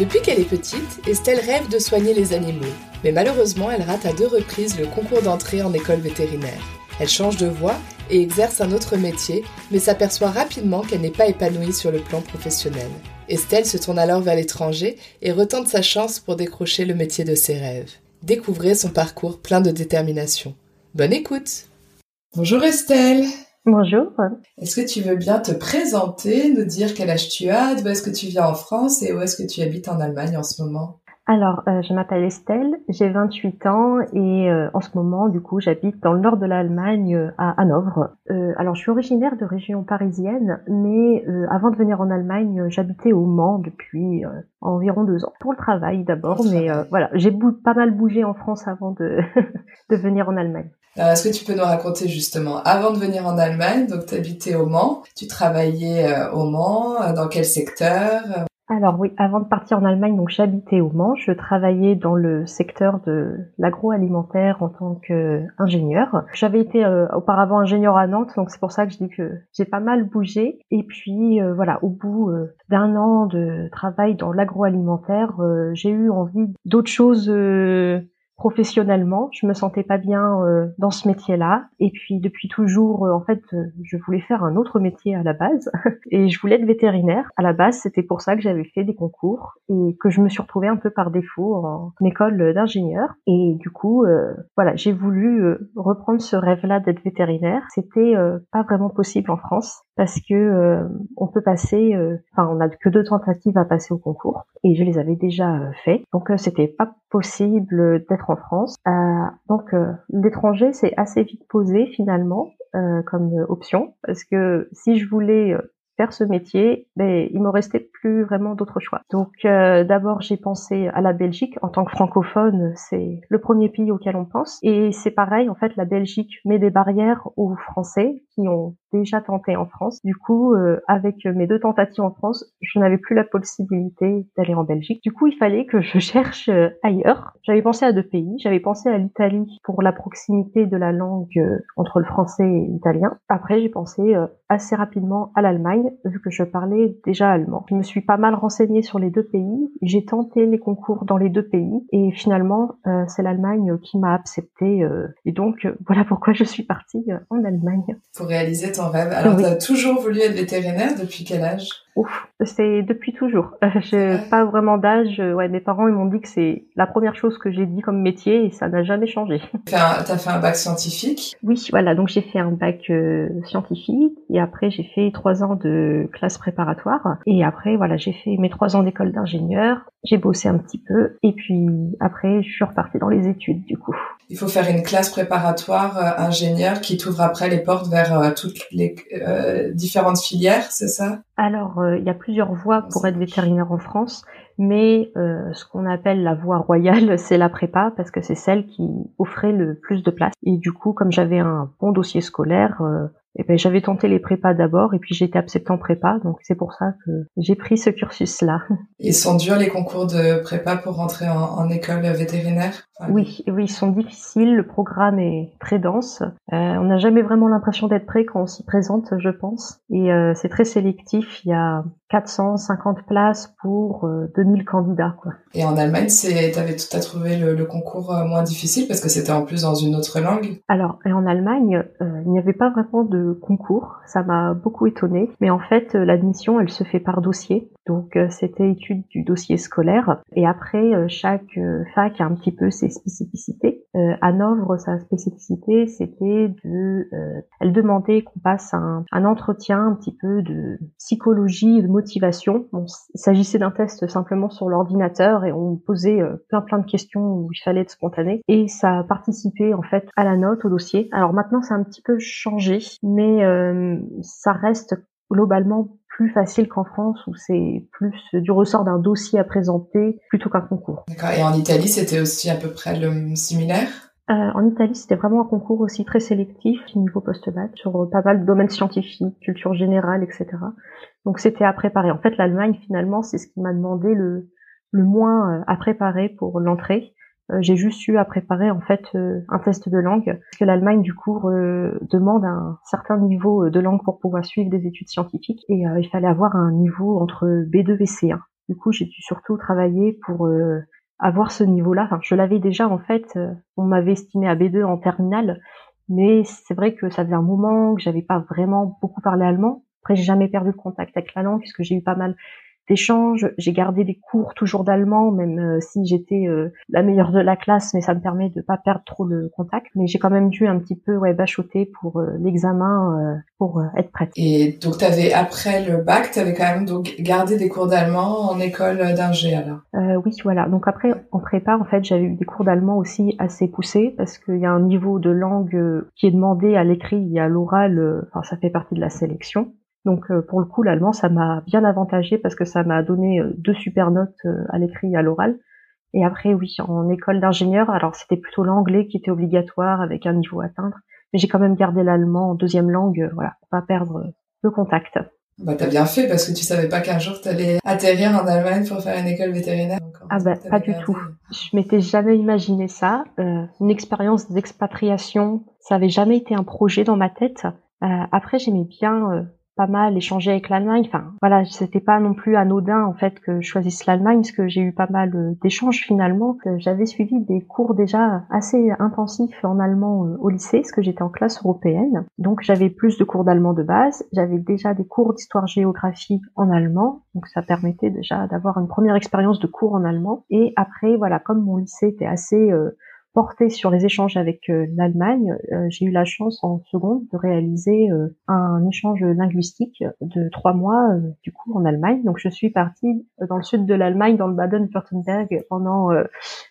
Depuis qu'elle est petite, Estelle rêve de soigner les animaux. Mais malheureusement, elle rate à deux reprises le concours d'entrée en école vétérinaire. Elle change de voie et exerce un autre métier, mais s'aperçoit rapidement qu'elle n'est pas épanouie sur le plan professionnel. Estelle se tourne alors vers l'étranger et retente sa chance pour décrocher le métier de ses rêves. Découvrez son parcours plein de détermination. Bonne écoute Bonjour Estelle Bonjour. Est-ce que tu veux bien te présenter, nous dire quel âge tu as, d'où est-ce que tu viens en France et où est-ce que tu habites en Allemagne en ce moment? Alors, euh, je m'appelle Estelle, j'ai 28 ans et euh, en ce moment, du coup, j'habite dans le nord de l'Allemagne, euh, à Hanovre. alors, je suis originaire de région parisienne, mais avant de venir en Allemagne, j'habitais au Mans depuis environ deux ans. Pour le travail d'abord, mais voilà, j'ai pas mal bougé en France avant de, de venir en Allemagne. Est-ce que tu peux nous raconter justement, avant de venir en Allemagne, donc tu habitais au Mans, tu travaillais au Mans, dans quel secteur alors oui, avant de partir en Allemagne, donc j'habitais au Mans, je travaillais dans le secteur de l'agroalimentaire en tant qu'ingénieur. J'avais été euh, auparavant ingénieur à Nantes, donc c'est pour ça que je dis que j'ai pas mal bougé. Et puis euh, voilà, au bout euh, d'un an de travail dans l'agroalimentaire, j'ai eu envie d'autres choses professionnellement, je me sentais pas bien euh, dans ce métier-là. Et puis depuis toujours, euh, en fait, euh, je voulais faire un autre métier à la base. et je voulais être vétérinaire. À la base, c'était pour ça que j'avais fait des concours et que je me suis retrouvée un peu par défaut en école d'ingénieur. Et du coup, voilà, j'ai voulu reprendre ce rêve-là d'être vétérinaire. C'était pas vraiment possible en France parce que on peut passer, enfin, on a que deux tentatives à passer au concours et je les avais déjà fait. Donc c'était pas possible d'être en France. Euh, donc euh, l'étranger c'est assez vite posé finalement euh, comme option parce que si je voulais faire ce métier, ben, il me restait plus vraiment d'autre choix. Donc d'abord j'ai pensé à la Belgique en tant que francophone, c'est le premier pays auquel on pense et c'est pareil en fait la Belgique met des barrières aux Français qui ont déjà tenté en France. Du coup, euh, avec mes deux tentatives en France, je n'avais plus la possibilité d'aller en Belgique. Du coup, il fallait que je cherche euh, ailleurs. J'avais pensé à deux pays. J'avais pensé à l'Italie pour la proximité de la langue euh, entre le français et l'italien. Après, j'ai pensé assez rapidement à l'Allemagne, vu que je parlais déjà allemand. Je me suis pas mal renseignée sur les deux pays. J'ai tenté les concours dans les deux pays. Et finalement, c'est l'Allemagne qui m'a accepté. et donc, voilà pourquoi je suis partie en Allemagne. Pour réaliser ton rêve. Alors, tu as toujours voulu être vétérinaire depuis quel âge? Ouf, c'est depuis toujours. Je pas vraiment d'âge. Ouais, mes parents ils m'ont dit que c'est la première chose que j'ai dit comme métier et ça n'a jamais changé. T'as fait un bac scientifique? Oui, voilà. Donc j'ai fait un bac euh, scientifique et après j'ai fait trois ans de classe préparatoire et après voilà j'ai fait mes trois ans d'école d'ingénieur. J'ai bossé un petit peu et puis après je suis repartie dans les études du coup. Il faut faire une classe préparatoire euh, ingénieur qui t'ouvre après les portes vers euh, toutes les différentes filières, c'est ça? Alors, euh, il y a plusieurs voies pour être vétérinaire en France, mais euh, ce qu'on appelle la voie royale, c'est la prépa, parce que c'est celle qui offrait le plus de place. Et du coup, comme j'avais un bon dossier scolaire, euh, eh ben, j'avais tenté les prépas d'abord et puis j'ai été acceptée en prépa, donc c'est pour ça que j'ai pris ce cursus-là. Ils sont durs les concours de prépa pour rentrer en, école vétérinaire? Oui, oui, ils sont difficiles, le programme est très dense. Euh, on n'a jamais vraiment l'impression d'être prêt quand on s'y présente, je pense. Et euh, c'est très sélectif, il y a 450 places pour 2000 euh, candidats. Quoi. Et en Allemagne, c'est, t'avais tout à trouvé le, le, concours moins difficile parce que c'était en plus dans une autre langue? Alors, et en Allemagne, il n'y avait pas vraiment de concours. Ça m'a beaucoup étonné. Mais en fait, euh, l'admission, elle se fait par dossier. Donc euh, c'était étude du dossier scolaire. Et après, euh, chaque fac a un petit peu ses spécificités. Euh, Hanovre, sa spécificité, c'était de... elle demandait qu'on passe un, un, entretien un petit peu de psychologie de motivation. Bon, il s'agissait d'un test simplement sur l'ordinateur et on posait plein plein de questions où il fallait être spontané. Et ça a participé en fait à la note, au dossier. Alors maintenant, c'est un petit peu changé, mais ça reste globalement plus facile qu'en France où c'est plus du ressort d'un dossier à présenter plutôt qu'un concours. D'accord. Et en Italie, c'était aussi à peu près le similaire? En Italie, c'était vraiment un concours aussi très sélectif, niveau post-bac, sur pas mal de domaines scientifiques, culture générale, etc. Donc c'était à préparer. En fait, l'Allemagne, finalement, c'est ce qui m'a demandé le, le moins à préparer pour l'entrée. Euh, j'ai juste eu à préparer en fait euh, un test de langue parce que l'Allemagne du coup demande un certain niveau euh, de langue pour pouvoir suivre des études scientifiques et il fallait avoir un niveau entre B2 et C1. Du coup, j'ai dû surtout travailler pour avoir ce niveau-là. Enfin, je l'avais déjà en fait. on m'avait estimé à B2 en terminale, mais c'est vrai que ça faisait un moment que j'avais pas vraiment beaucoup parlé allemand. Après, j'ai jamais perdu le contact avec la langue puisque j'ai eu pas mal d'échanges. J'ai gardé des cours toujours d'allemand, même euh, si j'étais euh, la meilleure de la classe, mais ça me permet de pas perdre trop le contact. Mais j'ai quand même dû un petit peu ouais, bachoter pour euh, l'examen pour être prête. Et donc, tu avais, après le bac, tu avais quand même donc gardé des cours d'allemand en école d'ingé alors? Oui, voilà. Donc après, en prépa, en fait, j'avais eu des cours d'allemand aussi assez poussés parce qu'il y a un niveau de langue qui est demandé à l'écrit et à l'oral. Enfin, ça fait partie de la sélection. Donc euh, pour le coup, l'allemand, ça m'a bien avantagé parce que ça m'a donné euh, deux super notes euh, à l'écrit et à l'oral. Et après, oui, en école d'ingénieur, alors c'était plutôt l'anglais qui était obligatoire avec un niveau à atteindre, mais j'ai quand même gardé l'allemand en deuxième langue, voilà, pour pas perdre le contact. Bah t'as bien fait parce que tu savais pas qu'un jour t'allais atterrir en Allemagne pour faire une école vétérinaire. ah bah pas du tout. Je m'étais jamais imaginé ça. une expérience d'expatriation, ça avait jamais été un projet dans ma tête. après j'aimais bien pas mal échangé avec l'Allemagne. Enfin, voilà, c'était pas non plus anodin en fait que je choisisse l'Allemagne, parce que j'ai eu pas mal euh, d'échanges finalement. J'avais suivi des cours déjà assez intensifs en allemand euh, au lycée, parce que j'étais en classe européenne. Donc j'avais plus de cours d'allemand de base. J'avais déjà des cours d'histoire-géographie en allemand, donc ça permettait déjà d'avoir une première expérience de cours en allemand. Et après, voilà, comme mon lycée était assez euh, porté sur les échanges avec euh, l'Allemagne, euh, j'ai eu la chance en seconde de réaliser euh, un échange linguistique de trois mois du coup en Allemagne. Donc je suis partie dans le sud de l'Allemagne, dans le Baden-Württemberg pendant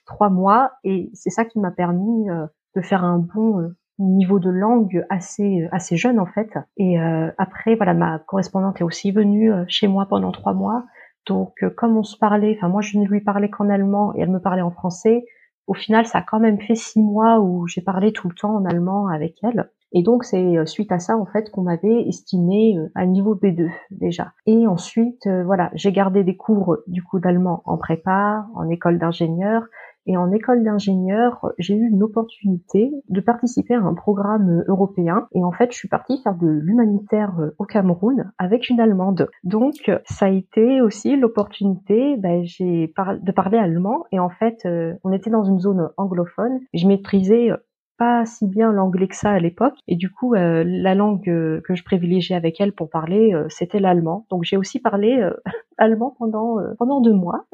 trois mois et c'est ça qui m'a permis de faire un bon niveau de langue assez assez jeune en fait. Et après voilà ma correspondante est aussi venue chez moi pendant trois mois. Donc comme on se parlait, enfin moi je ne lui parlais qu'en allemand et elle me parlait en français au final, ça a quand même fait six mois où j'ai parlé tout le temps en allemand avec elle. Et donc c'est euh, suite à ça en fait qu'on m'avait estimé euh, à niveau B2 déjà. Et ensuite euh, voilà, j'ai gardé des cours du coup d'allemand en prépa, en école d'ingénieur et en école d'ingénieur, j'ai eu une opportunité de participer à un programme européen. Et en fait, je suis partie faire de l'humanitaire au Cameroun avec une Allemande. Donc, ça a été aussi l'opportunité ben, de parler allemand. Et en fait, euh, on était dans une zone anglophone. Je maîtrisais pas si bien l'anglais que ça à l'époque et du coup euh, la langue que je privilégiais avec elle pour parler euh, c'était l'allemand donc j'ai aussi parlé allemand pendant pendant deux mois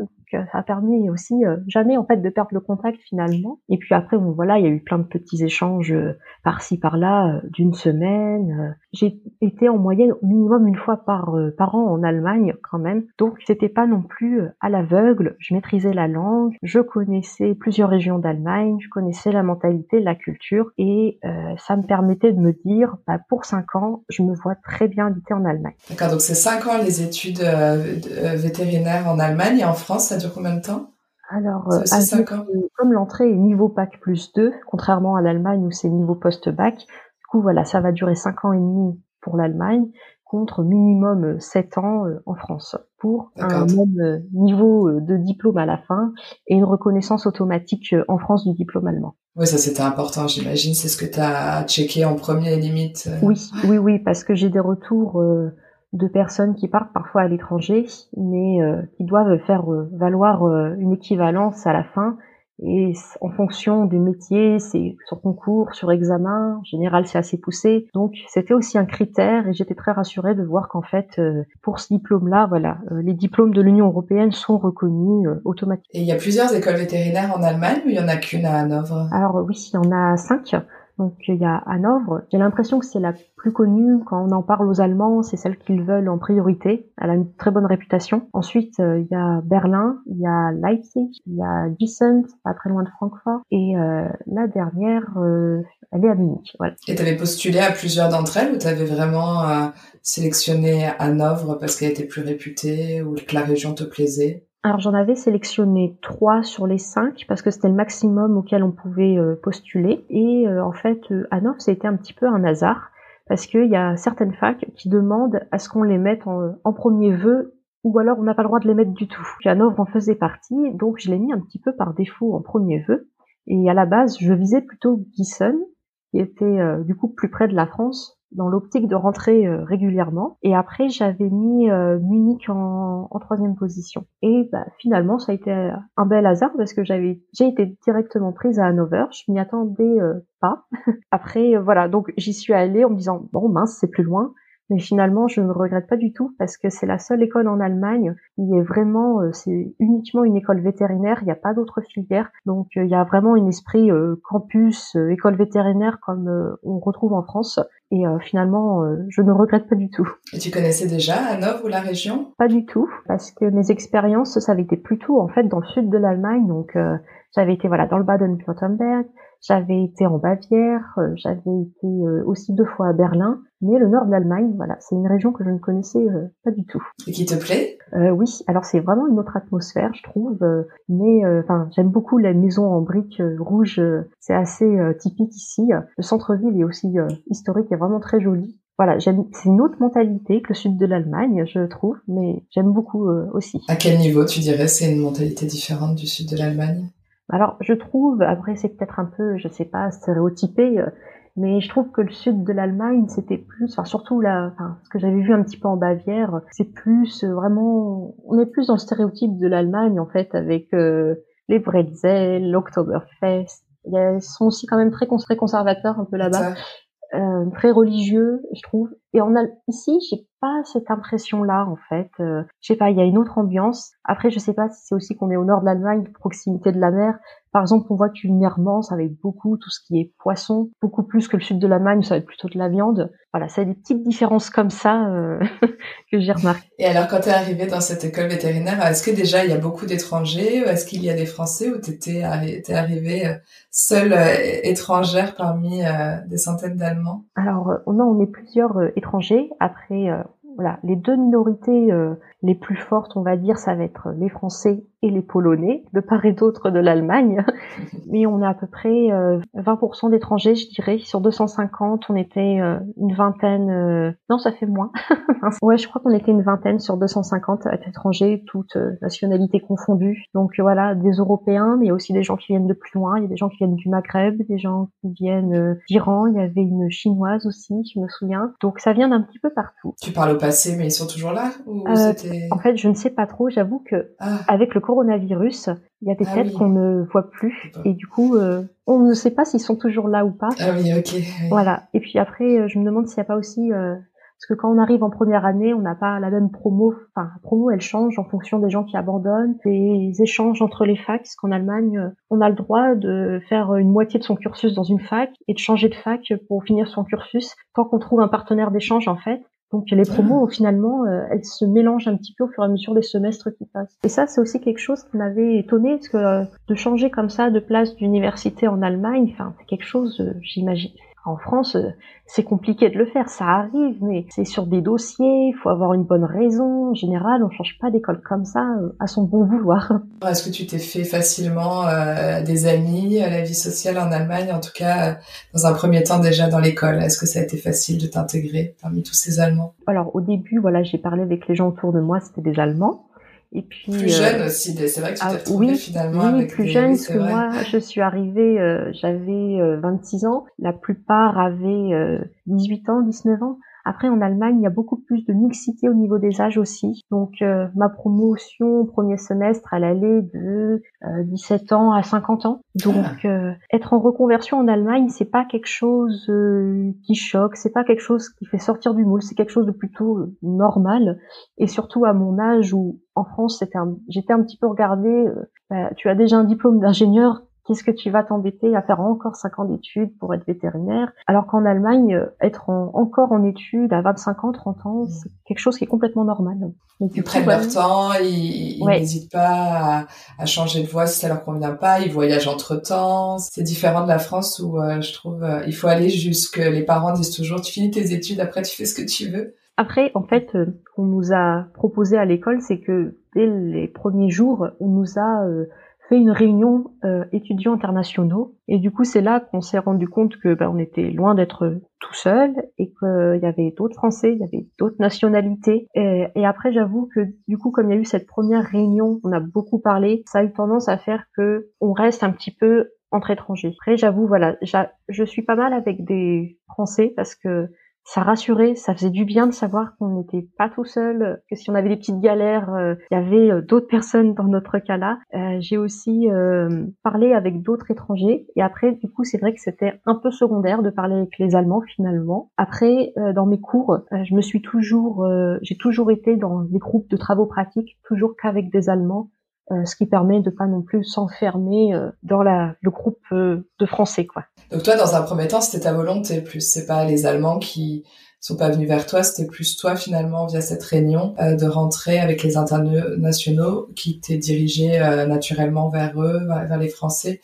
ça a permis aussi euh, jamais en fait de perdre le contact finalement. Et puis après, bon voilà, il y a eu plein de petits échanges euh, par-ci par-là euh, d'une semaine. J'ai été en moyenne au minimum une fois par par an en Allemagne quand même, donc c'était pas non plus à l'aveugle. Je maîtrisais la langue, je connaissais plusieurs régions d'Allemagne, je connaissais la mentalité, la culture, et ça me permettait de me dire, bah, pour cinq ans, je me vois très bien habiter en Allemagne. D'accord, donc c'est cinq ans les études vétérinaires en Allemagne et en France, ça combien de temps? Alors, euh, comme l'entrée est niveau bac plus 2, contrairement à l'Allemagne où c'est niveau post-bac, du coup, voilà, ça va durer 5 ans et demi pour l'Allemagne, contre minimum 7 ans euh, en France, pour un même euh, niveau de diplôme à la fin et une reconnaissance automatique en France du diplôme allemand. Oui, ça c'était important, j'imagine. C'est ce que tu as checké en premier, limite. Oui, oui, oui, parce que j'ai des retours de personnes qui partent parfois à l'étranger, mais euh, qui doivent faire euh, valoir euh, une équivalence à la fin. Et en fonction des métiers, c'est sur concours, sur examen, en général c'est assez poussé. Donc c'était aussi un critère et j'étais très rassurée de voir qu'en fait pour ce diplôme-là, voilà, les diplômes de l'Union européenne sont reconnus automatiquement. Et il y a plusieurs écoles vétérinaires en Allemagne ou il y en a qu'une à Hanovre? Alors oui, il y en a cinq. Donc il y a Hanovre. J'ai l'impression que c'est la plus connue quand on en parle aux Allemands, c'est celle qu'ils veulent en priorité. Elle a une très bonne réputation. Ensuite euh, il y a Berlin, il y a Leipzig, il y a Gießen, pas très loin de Francfort, et euh, la dernière, euh, elle est à Munich. Voilà. Et t'avais postulé à plusieurs d'entre elles ou t'avais vraiment sélectionné Hanovre parce qu'elle était plus réputée ou que la région te plaisait? Alors j'en avais sélectionné trois sur les cinq parce que c'était le maximum auquel on pouvait euh, postuler. Et euh, en fait, euh, à Nov, c'était un petit peu un hasard parce qu'il y a certaines facs qui demandent à ce qu'on les mette en, premier vœu ou alors on n'a pas le droit de les mettre du tout. Hanovre en faisait partie, donc je l'ai mis un petit peu par défaut en premier vœu. Et à la base, je visais plutôt Gießen, qui était du coup plus près de la France, dans l'optique de rentrer euh, régulièrement. Et après, j'avais mis euh, Munich en, en, troisième position. Et bah, finalement, ça a été un bel hasard parce que j'avais j'ai été directement prise à Hanover. Je m'y attendais euh, pas. après, voilà, donc j'y suis allée en me disant bon mince, c'est plus loin. Mais finalement, je ne regrette pas du tout parce que c'est la seule école en Allemagne qui est vraiment, euh, c'est uniquement une école vétérinaire. Il n'y a pas d'autres filières, donc euh, il y a vraiment un esprit euh, campus, école vétérinaire comme on retrouve en France. Et finalement, je ne regrette pas du tout. Et tu connaissais déjà Hanovre ou la région? Pas du tout, parce que mes expériences, ça avait été plutôt en fait dans le sud de l'Allemagne. Donc j'avais été voilà dans le Baden-Württemberg, j'avais été en Bavière, euh, j'avais été euh, aussi deux fois à Berlin, mais le nord de l'Allemagne, voilà, c'est une région que je ne connaissais euh, pas du tout. Et qui te plaît? Oui, alors c'est vraiment une autre atmosphère, je trouve. mais enfin, j'aime beaucoup la maison en briques rouges, c'est assez typique ici. Le centre-ville est aussi historique et vraiment très joli. Voilà, j'aime. C'est une autre mentalité que le sud de l'Allemagne, je trouve, mais j'aime beaucoup aussi. À quel niveau tu dirais c'est une mentalité différente du sud de l'Allemagne? Alors, je trouve, après c'est peut-être un peu, je sais pas, stéréotypé, euh, mais je trouve que le sud de l'Allemagne, c'était plus, enfin surtout là, enfin, ce que j'avais vu un petit peu en Bavière, c'est plus euh, vraiment, on est plus dans le stéréotype de l'Allemagne en fait, avec euh, les bretzels, l'Oktoberfest. Ils sont aussi quand même très, très conservateurs un peu là-bas. Euh, très religieux, je trouve. Et on a ici, j'ai pas cette impression-là en fait. Euh, je sais pas, il y a une autre ambiance. Après, je sais pas si c'est aussi qu'on est au nord de l'Allemagne, proximité de la mer. Par exemple, on voit culinairement, ça va être beaucoup tout ce qui est poisson, beaucoup plus que le sud de l'Allemagne, ça va être plutôt de la viande. Voilà, ça a des petites différences comme ça euh, que j'ai remarqué. Et alors, quand tu es arrivée dans cette école vétérinaire, est-ce que déjà il y a beaucoup d'étrangers Est-ce qu'il y a des Français ou t'étais t'es arrivée euh, seule euh, étrangère parmi des centaines d'Allemands? Alors, non, on est plusieurs étrangers. Après, voilà, les deux minorités les plus fortes, on va dire, ça va être les Français et les Polonais, de part et d'autre de l'Allemagne. Mais on a à peu près 20% euh, d'étrangers, je dirais. Sur 250, on était euh, une vingtaine. Euh, non, ça fait moins. ouais, je crois qu'on était une vingtaine sur 250 étrangers, toutes nationalités confondues. Donc voilà, des Européens, mais aussi des gens qui viennent de plus loin. Il y a des gens qui viennent du Maghreb, des gens qui viennent d'Iran. Il y avait une chinoise aussi, je me souviens. Donc ça vient d'un petit peu partout. Tu parles au passé, mais ils sont toujours là ou En fait, je ne sais pas trop. J'avoue que ah. avec le coronavirus, il y a des ah têtes qu'on ne voit plus et du coup, euh, on ne sait pas s'ils sont toujours là ou pas. Ah oui, ok. Voilà. Et puis après, euh, je me demande s'il n'y a pas aussi euh, parce que quand on arrive en première année, on n'a pas la même promo. Enfin, la promo, elle change en fonction des gens qui abandonnent, des échanges entre les facs. Parce qu'en Allemagne, on a le droit de faire une moitié de son cursus dans une fac et de changer de fac pour finir son cursus tant qu'on trouve un partenaire d'échange en fait. Donc les promos, finalement, euh, elles se mélangent un petit peu au fur et à mesure des semestres qui passent. Et ça, c'est aussi quelque chose qui m'avait étonné, parce que euh, de changer comme ça de place d'université en Allemagne, enfin, c'est quelque chose, euh, j'imagine, en France, euh, c'est compliqué de le faire, ça arrive, mais c'est sur des dossiers, il faut avoir une bonne raison. En général, on change pas d'école comme ça euh, à son bon vouloir. Est-ce que tu t'es fait facilement euh, des amis à la vie sociale en Allemagne, en tout cas dans un premier temps déjà dans l'école? Est-ce que ça a été facile de t'intégrer parmi tous ces Allemands? Alors au début, voilà, j'ai parlé avec les gens autour de moi, c'était des Allemands. Et puis plus jeune euh, aussi, c'est vrai que tu t'es ah, retrouvé oui, finalement oui, plus jeune parce que moi je suis arrivée, euh, j'avais 26 euh, ans, la plupart avaient 18 ans, 19 ans. Après, en Allemagne, il y a beaucoup plus de mixité au niveau des âges aussi. Donc, euh, ma promotion au premier semestre, elle allait de 17 euh, ans à 50 ans. Donc, ah. euh, être en reconversion en Allemagne, c'est pas quelque chose qui choque, c'est pas quelque chose qui fait sortir du moule, c'est quelque chose de plutôt normal. Et surtout à mon âge où en France, c'était j'étais un petit peu regardée. Bah, tu as déjà un diplôme d'ingénieur, Qu'est-ce que tu vas t'embêter à faire encore 5 ans d'études pour être vétérinaire Alors qu'en Allemagne, euh, être encore en études à 25 ans, 30 ans, c'est quelque chose qui est complètement normal. ils prennent leur temps, ils n'hésitent pas à, changer de voie si ça leur convient pas, ils voyagent entre temps. C'est différent de la France où euh, je trouve euh, il faut aller jusque les parents disent toujours tu finis tes études après tu fais ce que tu veux. Après, en fait, ce qu'on nous a proposé à l'école, c'est que dès les premiers jours, on nous a fait une réunion euh, étudiants internationaux et du coup c'est là qu'on s'est rendu compte que ben, on était loin d'être tout seul et qu'il y avait d'autres Français, il y avait d'autres nationalités et, et après j'avoue que du coup comme il y a eu cette première réunion, on a beaucoup parlé, ça a eu tendance à faire que on reste un petit peu entre étrangers. Après j'avoue voilà, je suis pas mal avec des Français parce que ça rassurait, ça faisait du bien de savoir qu'on n'était pas tout seul, que si on avait des petites galères, euh, il y avait euh, d'autres personnes dans notre cas-là. Euh, j'ai aussi parlé avec d'autres étrangers et après, du coup, c'est vrai que c'était un peu secondaire de parler avec les Allemands finalement. Après, dans mes cours, je me suis toujours, j'ai toujours été dans des groupes de travaux pratiques, toujours qu'avec des Allemands. Ce qui permet de pas non plus s'enfermer dans la, le groupe de français quoi. Donc toi, dans un premier temps, c'était ta volonté plus. C'est pas les Allemands qui sont pas venus vers toi, c'était plus toi finalement via cette réunion euh, de rentrer avec les internationaux qui t'es dirigé euh, naturellement vers eux, vers les Français.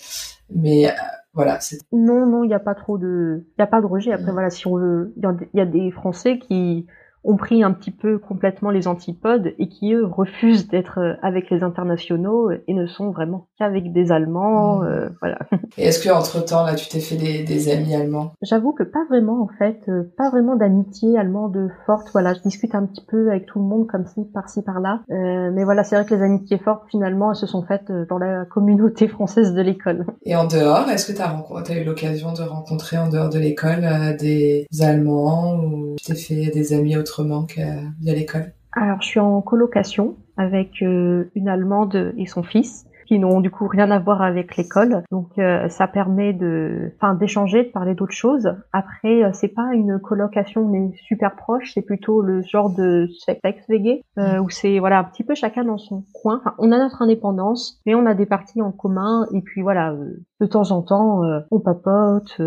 Mais euh, voilà, c'est non, non, il n'y a pas trop de, il y a pas de rejet. Après, mm. voilà, si on veut, il y a des Français qui ont pris un petit peu complètement les antipodes et qui eux refusent d'être euh, avec les internationaux et ne sont vraiment qu'avec des Allemands, mmh. euh, voilà. Et est-ce que entre temps là tu t'es fait des, des amis allemands? J'avoue que pas vraiment en fait, euh, pas vraiment d'amitié allemande forte. Voilà, je discute un petit peu avec tout le monde comme si par-ci par-là, euh, mais voilà, c'est vrai que les amitiés fortes finalement elles se sont faites dans la communauté française de l'école. Et en dehors, est-ce que tu as, eu l'occasion de rencontrer en dehors de l'école des Allemands ou tu t'es fait des amis autour autrement via l'école? Alors, je suis en colocation avec euh, une Allemande et son fils qui n'ont du coup rien à voir avec l'école. Donc euh, ça permet de, enfin d'échanger, de parler d'autres choses. Après, euh, c'est pas une colocation mais super proche, c'est plutôt le genre de sex euh, où c'est voilà un petit peu chacun dans son coin. Enfin, on a notre indépendance, mais on a des parties en commun et puis voilà, de temps en temps on papote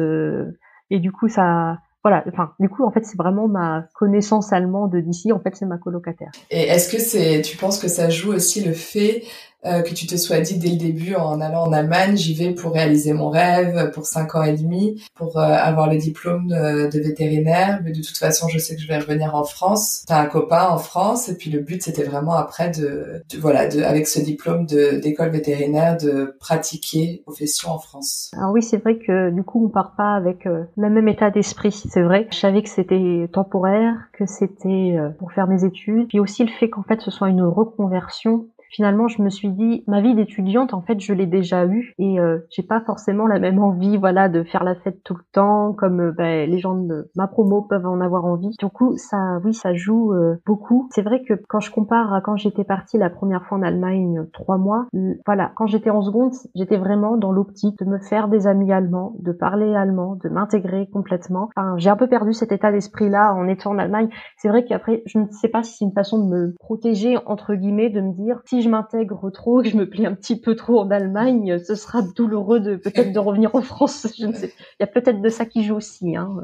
et du coup ça voilà, enfin, du coup, en fait, c'est vraiment ma connaissance allemande d'ici. En fait, c'est ma colocataire. Et est-ce que c'est, tu penses que ça joue aussi le fait euh, que tu te sois dit dès le début en allant en Allemagne, j'y vais pour réaliser mon rêve, pour cinq ans et demi, pour euh, avoir le diplôme de, de, vétérinaire, mais de toute façon, je sais que je vais revenir en France. T'as un copain en France, et puis le but, c'était vraiment après de, voilà, de, avec ce diplôme d'école vétérinaire, de pratiquer profession en France. Alors oui, c'est vrai que du coup, on part pas avec euh, le même état d'esprit, c'est vrai. Je savais que c'était temporaire, que c'était pour faire mes études, puis aussi le fait qu'en fait, ce soit une reconversion finalement je me suis dit ma vie d'étudiante en fait je l'ai déjà eue et euh, j'ai pas forcément la même envie voilà de faire la fête tout le temps comme euh, ben, les gens de ma promo peuvent en avoir envie. Du coup ça oui ça joue euh, beaucoup. C'est vrai que quand je compare à quand j'étais partie la première fois en Allemagne trois mois voilà quand j'étais en seconde j'étais vraiment dans l'optique de me faire des amis allemands de parler allemand de m'intégrer complètement. Enfin j'ai un peu perdu cet état d'esprit là en étant en Allemagne. C'est vrai qu'après je ne sais pas si c'est une façon de me protéger entre guillemets de me dire si je m'intègre trop, que je me plais un petit peu trop en Allemagne, ce sera douloureux de peut-être de revenir en France. Je ne sais. Il y a peut-être de ça qui joue aussi. Hein.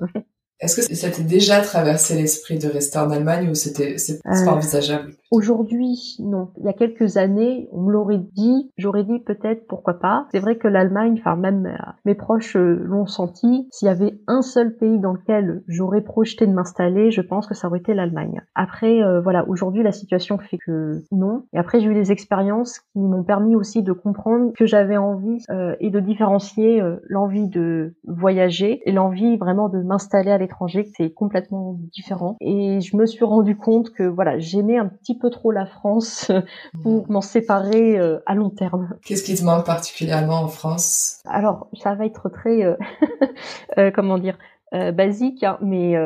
Est-ce que ça t'est déjà traversé l'esprit de rester en Allemagne ou c'était c'est pas euh, envisageable? Aujourd'hui, non. Il y a quelques années, on me l'aurait dit, j'aurais dit peut-être pourquoi pas. C'est vrai que l'Allemagne, enfin même euh, mes proches euh, l'ont senti. S'il y avait un seul pays dans lequel j'aurais projeté de m'installer, je pense que ça aurait été l'Allemagne. Après, voilà, aujourd'hui la situation fait que non. Et après, j'ai eu des expériences qui m'ont permis aussi de comprendre que j'avais envie et de différencier l'envie de voyager et l'envie vraiment de m'installer à l'étranger étranger, c'est complètement différent. Et je me suis rendu compte que voilà, j'aimais un petit peu trop la France pour m'en séparer euh, à long terme. Qu'est-ce qui te manque particulièrement en France? Alors, ça va être très, euh, euh, comment dire, basique, hein, mais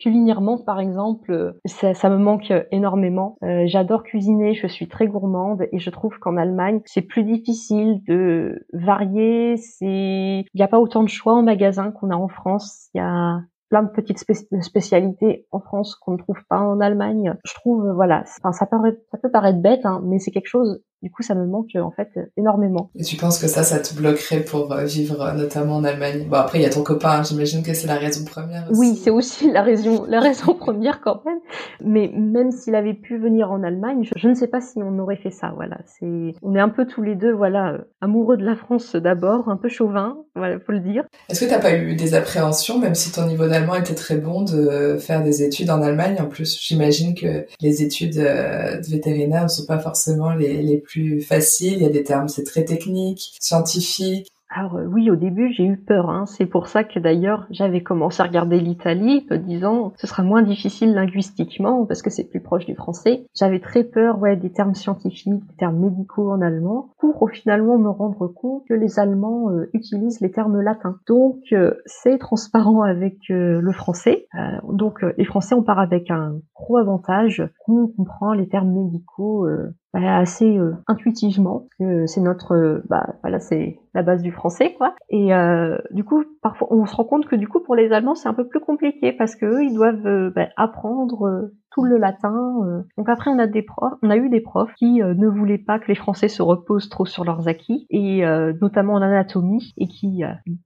culinairement, par exemple, ça, ça me manque énormément. J'adore cuisiner, je suis très gourmande et je trouve qu'en Allemagne, c'est plus difficile de varier. C'est, il n'y a pas autant de choix en magasin qu'on a en France. Il y a plein de petites spécialités en France qu'on ne trouve pas en Allemagne. Je trouve, voilà, ça, ça peut paraître bête, hein, mais c'est quelque chose du coup, ça me manque en fait énormément. Et tu penses que ça, ça te bloquerait pour vivre notamment en Allemagne? Bon, après, il y a ton copain, hein, j'imagine que c'est la raison première. Aussi. Oui, c'est aussi la raison, la raison première quand même. Mais même s'il avait pu venir en Allemagne, je, ne sais pas si on aurait fait ça. Voilà, c'est, on est un peu tous les deux, voilà, amoureux de la France d'abord, un peu chauvin, voilà, faut le dire. Est-ce que t'as pas eu des appréhensions, même si ton niveau d'allemand était très bon, de faire des études en Allemagne? En plus, j'imagine que les études euh, de vétérinaire ne sont pas forcément les, les plus faciles. Il y a des termes, c'est très technique, scientifique. Alors euh, oui, au début j'ai eu peur. Hein. C'est pour ça que d'ailleurs j'avais commencé à regarder l'Italie, disant ce sera moins difficile linguistiquement parce que c'est plus proche du français. J'avais très peur, ouais, des termes scientifiques, des termes médicaux en allemand, pour finalement me rendre compte que les Allemands euh, utilisent les termes latins. Donc euh, c'est transparent avec le français. donc les Français on part avec un gros avantage, on comprend les termes médicaux bah, assez euh, intuitivement que c'est notre euh, bah voilà c'est la base du français quoi. Et euh, du coup parfois on se rend compte que du coup pour les Allemands c'est un peu plus compliqué parce que eux ils doivent bah, apprendre tout le latin donc après on a des profs on a eu des profs qui ne voulaient pas que les Français se reposent trop sur leurs acquis et notamment en anatomie et qui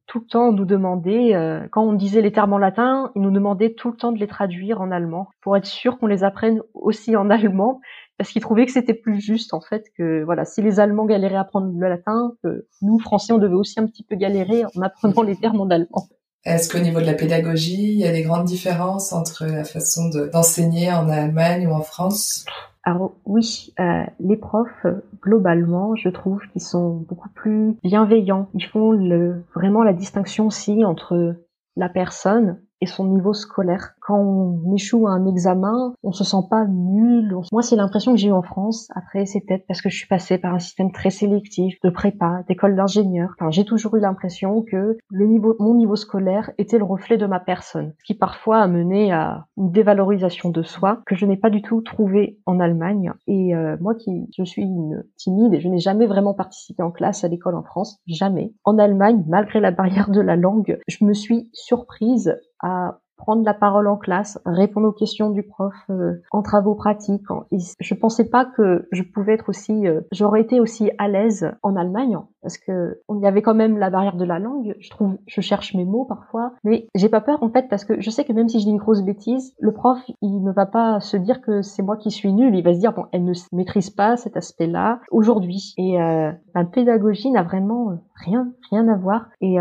tout le temps nous demandaient quand on disait les termes en latin ils nous demandaient tout le temps de les traduire en allemand pour être sûr qu'on les apprenne aussi en allemand parce qu'ils trouvaient que c'était plus juste en fait que voilà si les Allemands galéraient à apprendre le latin, que nous Français on devait aussi un petit peu galérer en apprenant les termes en allemand. Est-ce qu'au niveau de la pédagogie, il y a des grandes différences entre la façon d'enseigner en Allemagne ou en France? Alors oui, euh, les profs, globalement, je trouve qu'ils sont beaucoup plus bienveillants. Ils font le, vraiment la distinction aussi entre la personne et son niveau scolaire. Quand on échoue à un examen, on se sent pas nul. Moi, c'est l'impression que j'ai eu en France. Après, c'est peut-être parce que je suis passée par un système très sélectif de prépa, d'école d'ingénieur. Enfin, j'ai toujours eu l'impression que le niveau, mon niveau scolaire était le reflet de ma personne, ce qui parfois a mené à une dévalorisation de soi que je n'ai pas du tout trouvé en Allemagne. Et euh, moi, qui je suis une timide et je n'ai jamais vraiment participé en classe à l'école en France, jamais. En Allemagne, malgré la barrière de la langue, je me suis surprise à prendre la parole en classe, répondre aux questions du prof euh, en travaux pratiques. Et je pensais pas que je pouvais être aussi, euh, j'aurais été aussi à l'aise en Allemagne parce que on y avait quand même la barrière de la langue. Je trouve, je cherche mes mots parfois, mais j'ai pas peur en fait parce que je sais que même si je dis une grosse bêtise, le prof il ne va pas se dire que c'est moi qui suis nulle. Il va se dire bon, elle ne maîtrise pas cet aspect-là aujourd'hui. Et euh, la pédagogie n'a vraiment rien, rien à voir. Et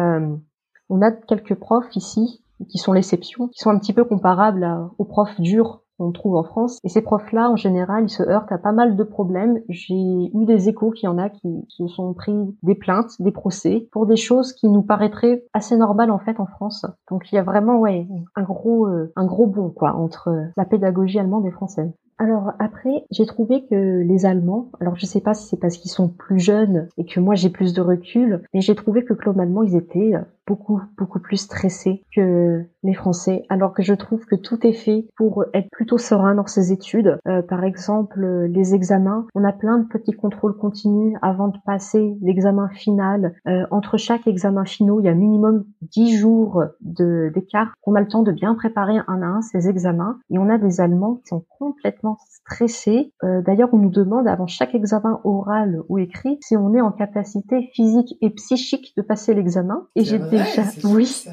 on a quelques profs ici qui sont l'exception, qui sont un petit peu comparables aux profs durs qu'on trouve en France. Et ces profs-là, en général, ils se heurtent à pas mal de problèmes. J'ai eu des échos qu'il y en a qui, se sont pris des plaintes, des procès, pour des choses qui nous paraîtraient assez normales en fait en France. Donc il y a vraiment ouais un gros euh, un gros bond quoi entre la pédagogie allemande et française. Alors après, j'ai trouvé que les Allemands, alors je sais pas si c'est parce qu'ils sont plus jeunes et que moi j'ai plus de recul, mais j'ai trouvé que globalement ils étaient beaucoup beaucoup plus stressés que les Français, alors que je trouve que tout est fait pour être plutôt serein dans ses études. Euh, par exemple, les examens, on a plein de petits contrôles continus avant de passer l'examen final. Euh, entre chaque examen finaux, il y a minimum 10 jours d'écart. On a le temps de bien préparer un à un ces examens, et on a des Allemands qui sont complètement stressés. Euh, D'ailleurs, on nous demande avant chaque examen oral ou écrit si on est en capacité physique et psychique de passer l'examen. Et j'ai déjà, oui,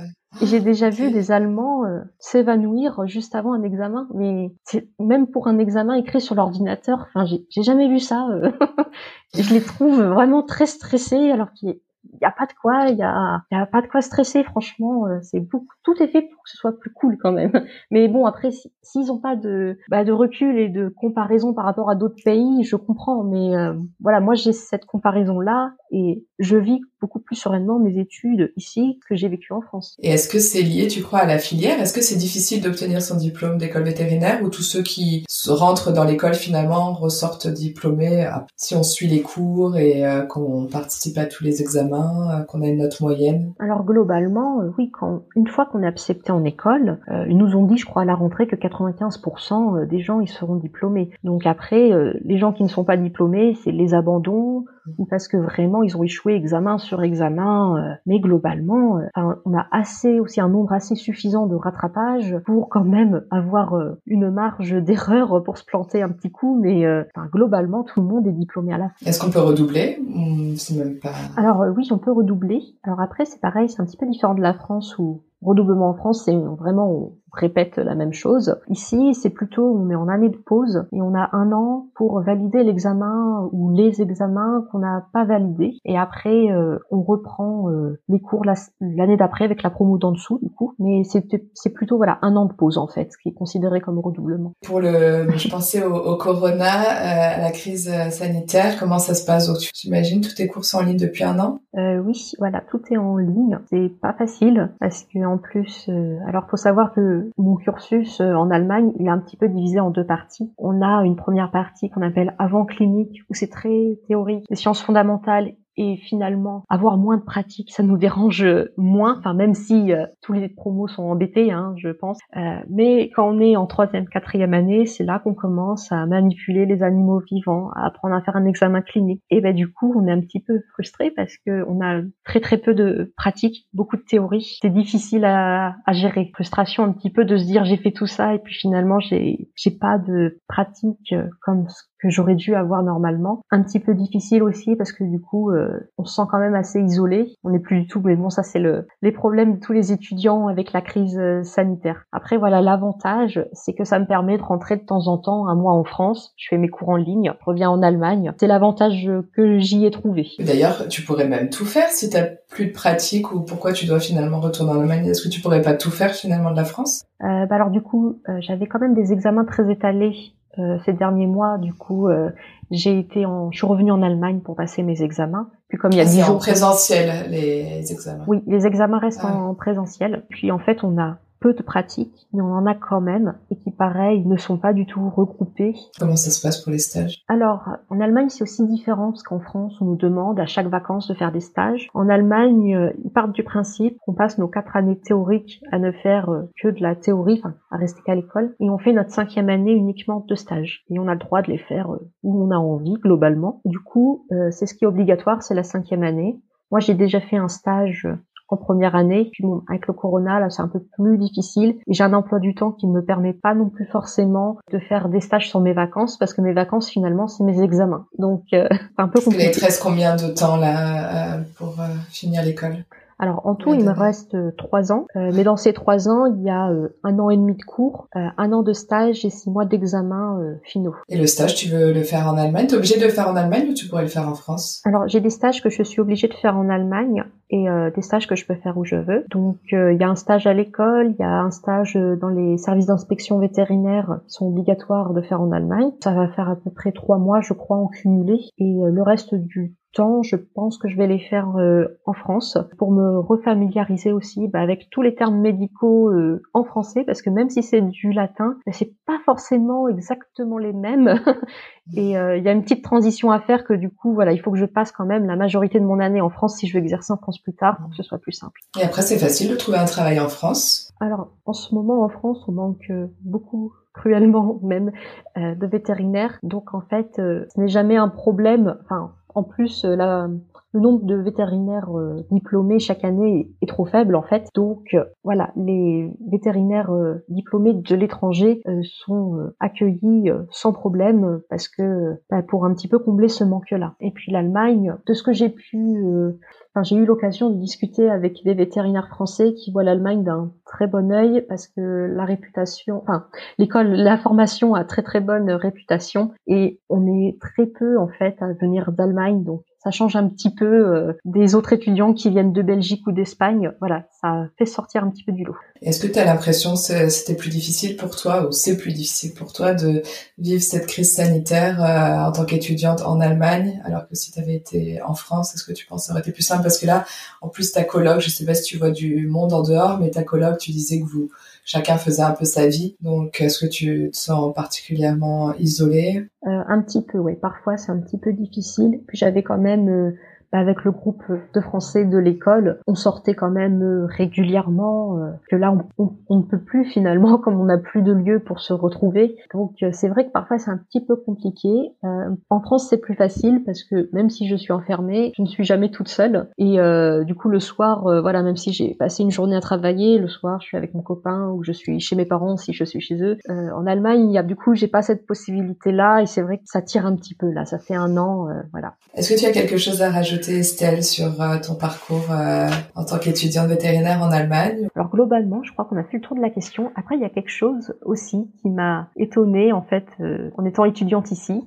j'ai déjà vu des Allemands euh, s'évanouir juste avant un examen, mais même pour un examen écrit sur l'ordinateur, enfin j'ai jamais vu ça. Euh. je les trouve vraiment très stressés alors qu'il y a pas de quoi, il y a, pas de quoi stresser. Franchement, euh, c'est tout est fait pour que ce soit plus cool quand même. Mais bon, après, s'ils n'ont pas de, bah, de recul et de comparaison par rapport à d'autres pays, je comprends. Mais voilà, moi j'ai cette comparaison là et je vis beaucoup plus sereinement mes études ici que j'ai vécu en France. Et est-ce que c'est lié, tu crois, à la filière? Est-ce que c'est difficile d'obtenir son diplôme d'école vétérinaire ou tous ceux qui rentrent dans l'école finalement ressortent diplômés si on suit les cours et euh, qu'on participe à tous les examens? Examens, qu'on a une note moyenne Alors globalement, oui, quand, une fois qu'on est accepté en école, ils nous ont dit, je crois, à la rentrée que 95% des gens, ils seront diplômés. Donc après, les gens qui ne sont pas diplômés, c'est les abandons, parce que vraiment ils ont échoué examen sur examen. Euh, mais globalement, euh, on a assez aussi un nombre assez suffisant de rattrapage pour quand même avoir euh, une marge d'erreur pour se planter un petit coup. Mais globalement, tout le monde est diplômé à la fin. Est-ce qu'on peut redoubler c'est même pas... Alors oui, on peut redoubler. Alors après, c'est pareil, c'est un petit peu différent de la France où redoublement en France, c'est vraiment répète la même chose. Ici, c'est plutôt on est en année de pause et on a un an pour valider l'examen ou les examens qu'on n'a pas validés. Et après, euh, on reprend euh, les cours l'année d'après avec la promo d'en dessous, du coup. Mais c'est plutôt voilà un an de pause en fait, ce qui est considéré comme redoublement. Pour le, je pensais au, corona, euh, à la crise sanitaire. Comment ça se passe J'imagine tous tes cours sont en ligne depuis un an? oui, voilà, tout est en ligne. C'est pas facile parce que en plus, alors faut savoir que mon cursus euh, en Allemagne, il est un petit peu divisé en deux parties. On a une première partie qu'on appelle avant clinique, où c'est très théorique, les sciences fondamentales et finalement avoir moins de pratique, ça nous dérange moins. Enfin, même si euh, tous les promos sont embêtés, hein, je pense. Euh, mais quand on est en troisième, quatrième année, c'est là qu'on commence à manipuler les animaux vivants, à apprendre à faire un examen clinique. Et ben du coup, on est un petit peu frustré parce que on a très très peu de pratique, beaucoup de théorie. C'est difficile à, gérer. Frustration un petit peu de se dire j'ai fait tout ça et puis finalement j'ai j'ai pas de pratique comme ce que j'aurais dû avoir normalement. Un petit peu difficile aussi parce que du coup, euh, on se sent quand même assez isolé. On n'est plus du tout, mais bon, ça c'est le les problèmes de tous les étudiants avec la crise euh, sanitaire. Après, voilà, l'avantage, c'est que ça me permet de rentrer de temps en temps un mois en France. Je fais mes cours en ligne, je reviens en Allemagne. C'est l'avantage que j'y ai trouvé. D'ailleurs, tu pourrais même tout faire si t'as plus de pratique ou pourquoi tu dois finalement retourner en Allemagne? Est-ce que tu pourrais pas tout faire finalement de la France? Euh, bah alors du coup, euh, j'avais quand même des examens très étalés euh, ces derniers mois, du coup, euh, j'ai été en, je suis revenue en Allemagne pour passer mes examens. Puis comme il y a ah, dix jours, en présentiel les examens. Oui, les examens restent en présentiel. Puis en fait, on a peu de pratiques, mais on en a quand même, et qui, pareil, ne sont pas du tout regroupés. Comment ça se passe pour les stages? Alors, en Allemagne, c'est aussi différent, parce qu'en France, on nous demande à chaque vacances de faire des stages. En Allemagne, euh, ils partent du principe qu'on passe nos quatre années théoriques à ne faire euh, que de la théorie, enfin, à rester qu'à l'école, et on fait notre cinquième année uniquement de stages. Et on a le droit de les faire euh, où on a envie, globalement. Du coup, c'est ce qui est obligatoire, c'est la cinquième année. Moi, j'ai déjà fait un stage en première année. Puis bon, avec le corona, là, c'est un peu plus difficile. Et j'ai un emploi du temps qui ne me permet pas non plus forcément de faire des stages sur mes vacances parce que mes vacances, finalement, c'est mes examens. Donc, euh, c'est un peu compliqué. Il te combien de temps là euh, pour euh, finir l'école? Alors en tout, il me reste euh, trois ans, euh, mais dans ces trois ans, il y a euh, un an et demi de cours, un an de stage et six mois d'examen finaux. Et le stage, tu veux le faire en Allemagne? T'es obligé de le faire en Allemagne ou tu pourrais le faire en France? Alors j'ai des stages que je suis obligée de faire en Allemagne et des stages que je peux faire où je veux. Donc il y a un stage à l'école, il y a un stage dans les services d'inspection vétérinaire qui sont obligatoires de faire en Allemagne. Ça va faire à peu près trois mois, je crois, en cumulé. Et le reste du temps, je pense que je vais les faire euh, en France pour me refamiliariser aussi bah, avec tous les termes médicaux euh, en français parce que même si c'est du latin, bah, c'est pas forcément exactement les mêmes et euh, il y a une petite transition à faire que du coup voilà, il faut que je passe quand même la majorité de mon année en France si je veux exercer en France plus tard pour que ce soit plus simple. Et après c'est facile de trouver un travail en France. Alors en ce moment en France, on manque beaucoup cruellement même de vétérinaires. Donc en fait ce n'est jamais un problème. Enfin en plus, euh, le nombre de vétérinaires euh, diplômés chaque année est, trop faible en fait. Donc euh, voilà, les vétérinaires diplômés de l'étranger sont accueillis sans problème parce que bah, pour un petit peu combler ce manque-là. Et puis l'Allemagne, de ce que j'ai pu Enfin, j'ai eu l'occasion de discuter avec des vétérinaires français qui voient l'Allemagne d'un très bon œil parce que la réputation, enfin, l'école, la formation a très très bonne réputation et on est très peu en fait à venir d'Allemagne, donc ça change un petit peu euh, des autres étudiants qui viennent de Belgique ou d'Espagne. Voilà, ça fait sortir un petit peu du lot. Est-ce que tu as l'impression que c'était plus difficile pour toi ou c'est plus difficile pour toi de vivre cette crise sanitaire euh, en tant qu'étudiante en Allemagne alors que si tu avais été en France, est-ce que tu penses que ça aurait été plus simple? Parce que là, en plus, ta coloc, je sais pas si tu vois du monde en dehors, mais ta coloc, tu disais que vous chacun faisait un peu sa vie. Donc, est-ce que tu te sens particulièrement isolée? Euh, Un petit peu, oui. Parfois, c'est un petit peu difficile. Puis j'avais quand même euh, avec le groupe de français de l'école, on sortait quand même régulièrement. que là, on, ne peut plus finalement, comme on n'a plus de lieu pour se retrouver. Donc c'est vrai que parfois c'est un petit peu compliqué. en France, c'est plus facile parce que même si je suis enfermée, je ne suis jamais toute seule. Et du coup, le soir, voilà, même si j'ai passé une journée à travailler, le soir, je suis avec mon copain ou je suis chez mes parents si je suis chez eux. en Allemagne, il y a du coup, j'ai pas cette possibilité-là et c'est vrai que ça tire un petit peu là. Ça fait un an, euh, voilà. Est-ce que tu as quelque chose à rajouter, Estelle, sur euh, ton parcours euh, en tant qu'étudiante vétérinaire en Allemagne? Alors globalement, je crois qu'on a fait le tour de la question. Après, il y a quelque chose aussi qui m'a étonnée en fait en étant étudiante ici.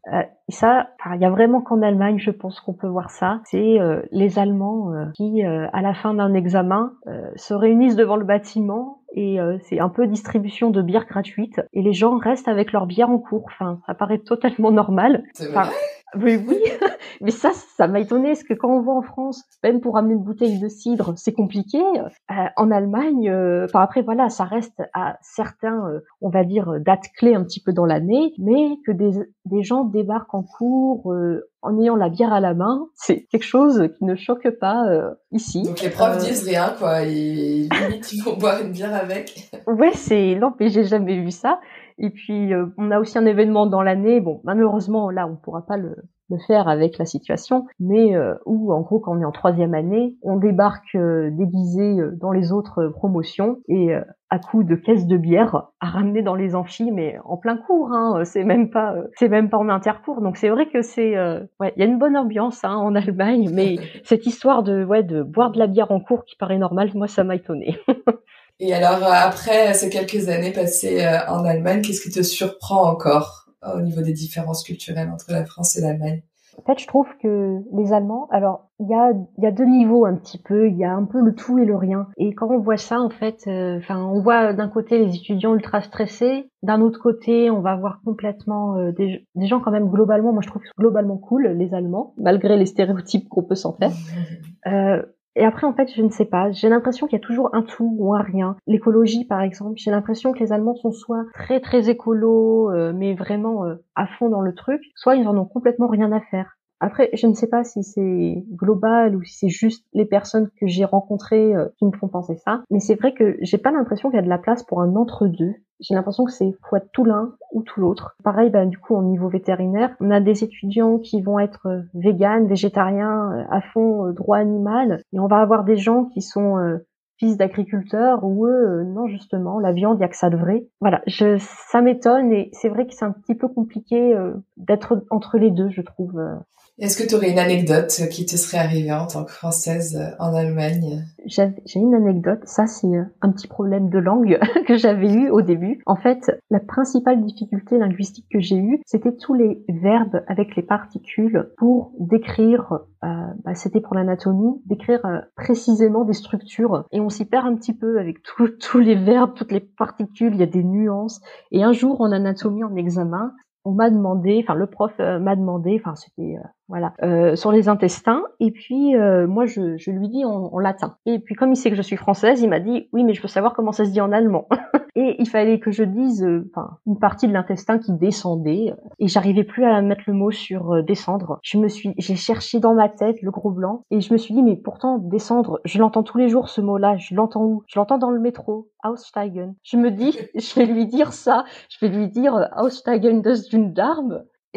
Et ça, il y a vraiment qu'en Allemagne, je pense qu'on peut voir ça. C'est les Allemands qui, à la fin d'un examen, se réunissent devant le bâtiment et euh, c'est un peu distribution de bière gratuite et les gens restent avec leur bière en cours. Enfin, ça paraît totalement normal. Enfin, oui, oui, mais ça, ça m'a étonné, parce que quand on voit en France, même pour amener une bouteille de cidre, c'est compliqué. Euh, en Allemagne, euh, enfin après voilà, ça reste à certains, euh, on va dire, dates clés un petit peu dans l'année, mais que des, des gens débarquent en cours en ayant la bière à la main, c'est quelque chose qui ne choque pas ici. Donc les profs disent rien, quoi, ils, ils vont boire une bière avec. ouais, c'est non, mais j'ai jamais vu ça. Et puis, euh, on a aussi un événement dans l'année. Bon, malheureusement, là, on pourra pas le, le faire avec la situation, mais euh, où, en gros, quand on est en troisième année, on débarque euh, déguisé euh, dans les autres promotions et à coup de caisses de bière à ramener dans les amphis, mais en plein cours. Hein, c'est même pas, c'est même pas en intercours. Donc c'est vrai que c'est, ouais, il y a une bonne ambiance hein, en Allemagne, mais cette histoire de, ouais, de boire de la bière en cours qui paraît normale, moi, ça m'a étonné. Et alors, euh, après ces quelques années passées euh, en Allemagne, qu'est-ce qui te surprend encore euh, au niveau des différences culturelles entre la France et l'Allemagne? En fait, je trouve que les Allemands, alors il y a, y a deux niveaux un petit peu, il y a un peu le tout et le rien. Et quand on voit ça, en fait, enfin, on voit d'un côté les étudiants ultra stressés, d'un autre côté, on va voir complètement des, des, gens quand même globalement, moi je trouve globalement cool les Allemands, malgré les stéréotypes qu'on peut s'en faire. Euh, et après, en fait, je ne sais pas. J'ai l'impression qu'il y a toujours un tout ou un rien. L'écologie, par exemple, j'ai l'impression que les Allemands sont soit très très écolos, euh, mais vraiment euh, à fond dans le truc, soit ils en ont complètement rien à faire. Après, je ne sais pas si c'est global ou si c'est juste les personnes que j'ai rencontrées euh, qui me font penser ça, mais c'est vrai que j'ai pas l'impression qu'il y a de la place pour un entre-deux. J'ai l'impression que c'est faut tout l'un ou tout l'autre. Pareil, ben, du coup, au niveau vétérinaire, on a des étudiants qui vont être euh, véganes, végétariens, euh, à fond droit animal, et on va avoir des gens qui sont fils d'agriculteurs ou eux, non justement, la viande, il y a que ça de vrai. Voilà, je, ça m'étonne et c'est vrai que c'est un petit peu compliqué d'être entre les deux, je trouve. Est-ce que tu aurais une anecdote qui te serait arrivée en tant que française euh, en Allemagne? J'ai une anecdote. Ça, c'est euh, un petit problème de langue que j'avais eu au début. En fait, la principale difficulté linguistique que j'ai eue, c'était tous les verbes avec les particules pour décrire, euh, bah, c'était pour l'anatomie, décrire précisément des structures. Et on s'y perd un petit peu avec tous les verbes, toutes les particules, il y a des nuances. Et un jour, en anatomie, en examen, on m'a demandé, enfin le prof m'a demandé, enfin c'était voilà, euh, sur les intestins. Et puis euh, moi, je, je, lui dis en, latin. Et puis comme il sait que je suis française, il m'a dit oui, mais je veux savoir comment ça se dit en allemand. et il fallait que je dise euh, une partie de l'intestin qui descendait. Et j'arrivais plus à mettre le mot sur descendre. Je me suis, j'ai cherché dans ma tête le gros blanc et je me suis dit mais pourtant descendre, je l'entends tous les jours ce mot-là. Je l'entends où? Je l'entends dans le métro. Aussteigen. Je me dis, je vais lui dire ça. Je vais lui dire Aussteigen des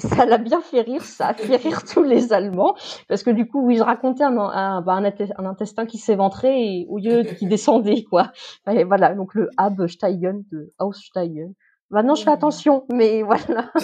Darm ça l'a bien fait rire, ça a fait rire tous les Allemands, parce que du coup, ils racontaient un, un, bah, un, intestin qui s'éventrait au lieu qui descendait, quoi. Et voilà, donc le Absteigen de Aussteigen. Maintenant, je fais attention, mais voilà.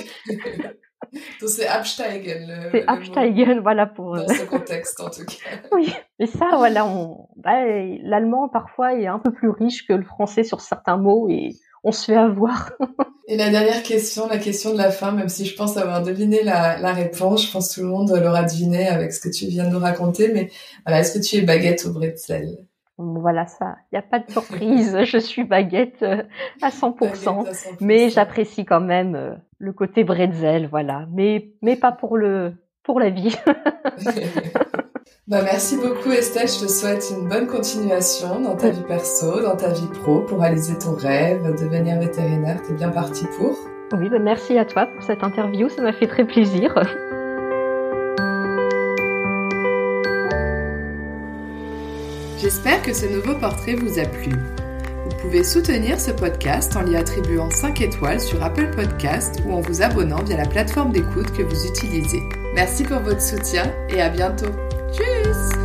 Donc c'est Absteigen. C'est Absteigen, voilà pour. Dans ce contexte, en tout cas. oui, et ça, voilà, on... bah, l'allemand parfois est un peu plus riche que le français sur certains mots et on se fait avoir. Et la dernière question, la question de la fin, même si je pense avoir deviné la, la réponse, je pense que tout le monde l'aura deviné avec ce que tu viens de nous raconter, mais voilà, est-ce que tu es baguette au bretzel? Voilà ça, il n'y a pas de surprise, je suis baguette euh, à 100%, mais j'apprécie quand même euh, le côté bretzel, voilà, mais mais pas pour le pour la vie. Bah, merci beaucoup Estelle, je te souhaite une bonne continuation dans ta vie perso, dans ta vie pro pour réaliser ton rêve, devenir vétérinaire, t'es bien parti pour. Oui, bah merci à toi pour cette interview, ça m'a fait très plaisir. J'espère que ce nouveau portrait vous a plu. Vous pouvez soutenir ce podcast en lui attribuant 5 étoiles sur Apple Podcast ou en vous abonnant via la plateforme d'écoute que vous utilisez. Merci pour votre soutien et à bientôt. Tschüss!